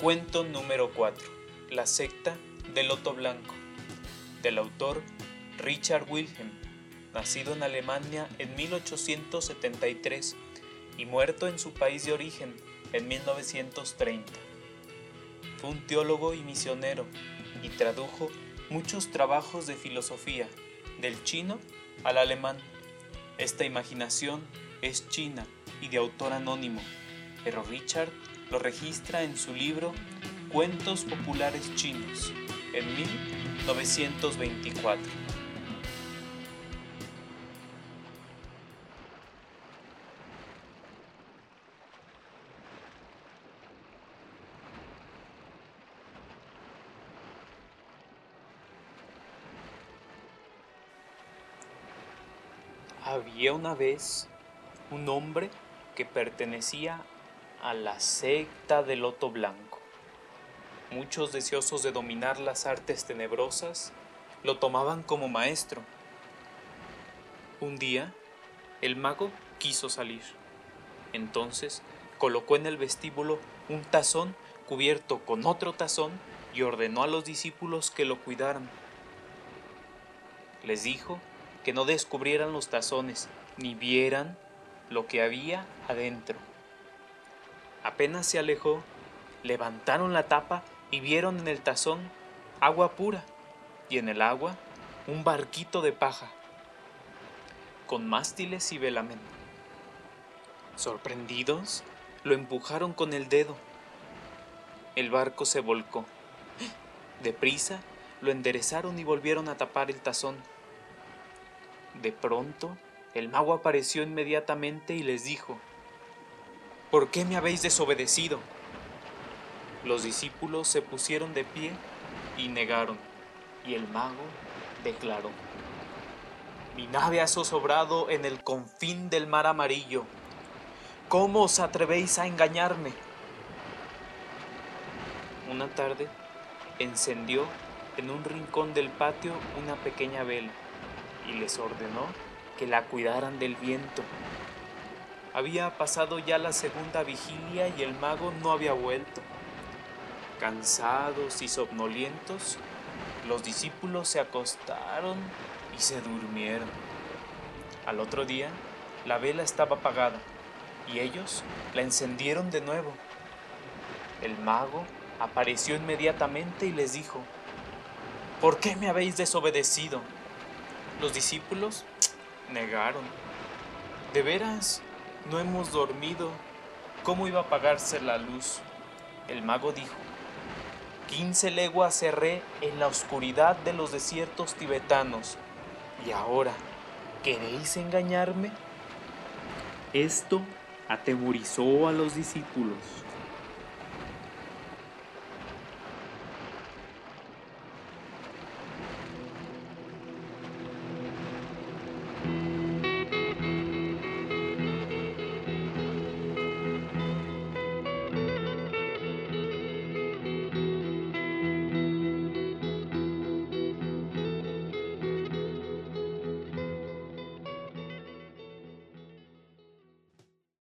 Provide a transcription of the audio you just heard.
Cuento número 4. La secta del Loto Blanco. Del autor Richard Wilhelm, nacido en Alemania en 1873 y muerto en su país de origen en 1930. Fue un teólogo y misionero y tradujo muchos trabajos de filosofía, del chino al alemán. Esta imaginación es china y de autor anónimo, pero Richard lo registra en su libro Cuentos Populares Chinos en 1924. Había una vez un hombre que pertenecía a la secta del Loto Blanco. Muchos deseosos de dominar las artes tenebrosas lo tomaban como maestro. Un día, el mago quiso salir. Entonces colocó en el vestíbulo un tazón cubierto con otro tazón y ordenó a los discípulos que lo cuidaran. Les dijo que no descubrieran los tazones ni vieran lo que había adentro. Apenas se alejó, levantaron la tapa y vieron en el tazón agua pura y en el agua un barquito de paja con mástiles y velamen. Sorprendidos, lo empujaron con el dedo. El barco se volcó. Deprisa, lo enderezaron y volvieron a tapar el tazón. De pronto, el mago apareció inmediatamente y les dijo, ¿Por qué me habéis desobedecido? Los discípulos se pusieron de pie y negaron, y el mago declaró, Mi nave ha zozobrado en el confín del mar amarillo. ¿Cómo os atrevéis a engañarme? Una tarde encendió en un rincón del patio una pequeña vela y les ordenó que la cuidaran del viento había pasado ya la segunda vigilia y el mago no había vuelto. Cansados y somnolientos, los discípulos se acostaron y se durmieron. Al otro día, la vela estaba apagada y ellos la encendieron de nuevo. El mago apareció inmediatamente y les dijo, ¿por qué me habéis desobedecido? Los discípulos negaron. ¿De veras no hemos dormido. ¿Cómo iba a apagarse la luz? El mago dijo, quince leguas cerré en la oscuridad de los desiertos tibetanos. ¿Y ahora queréis engañarme? Esto atemorizó a los discípulos.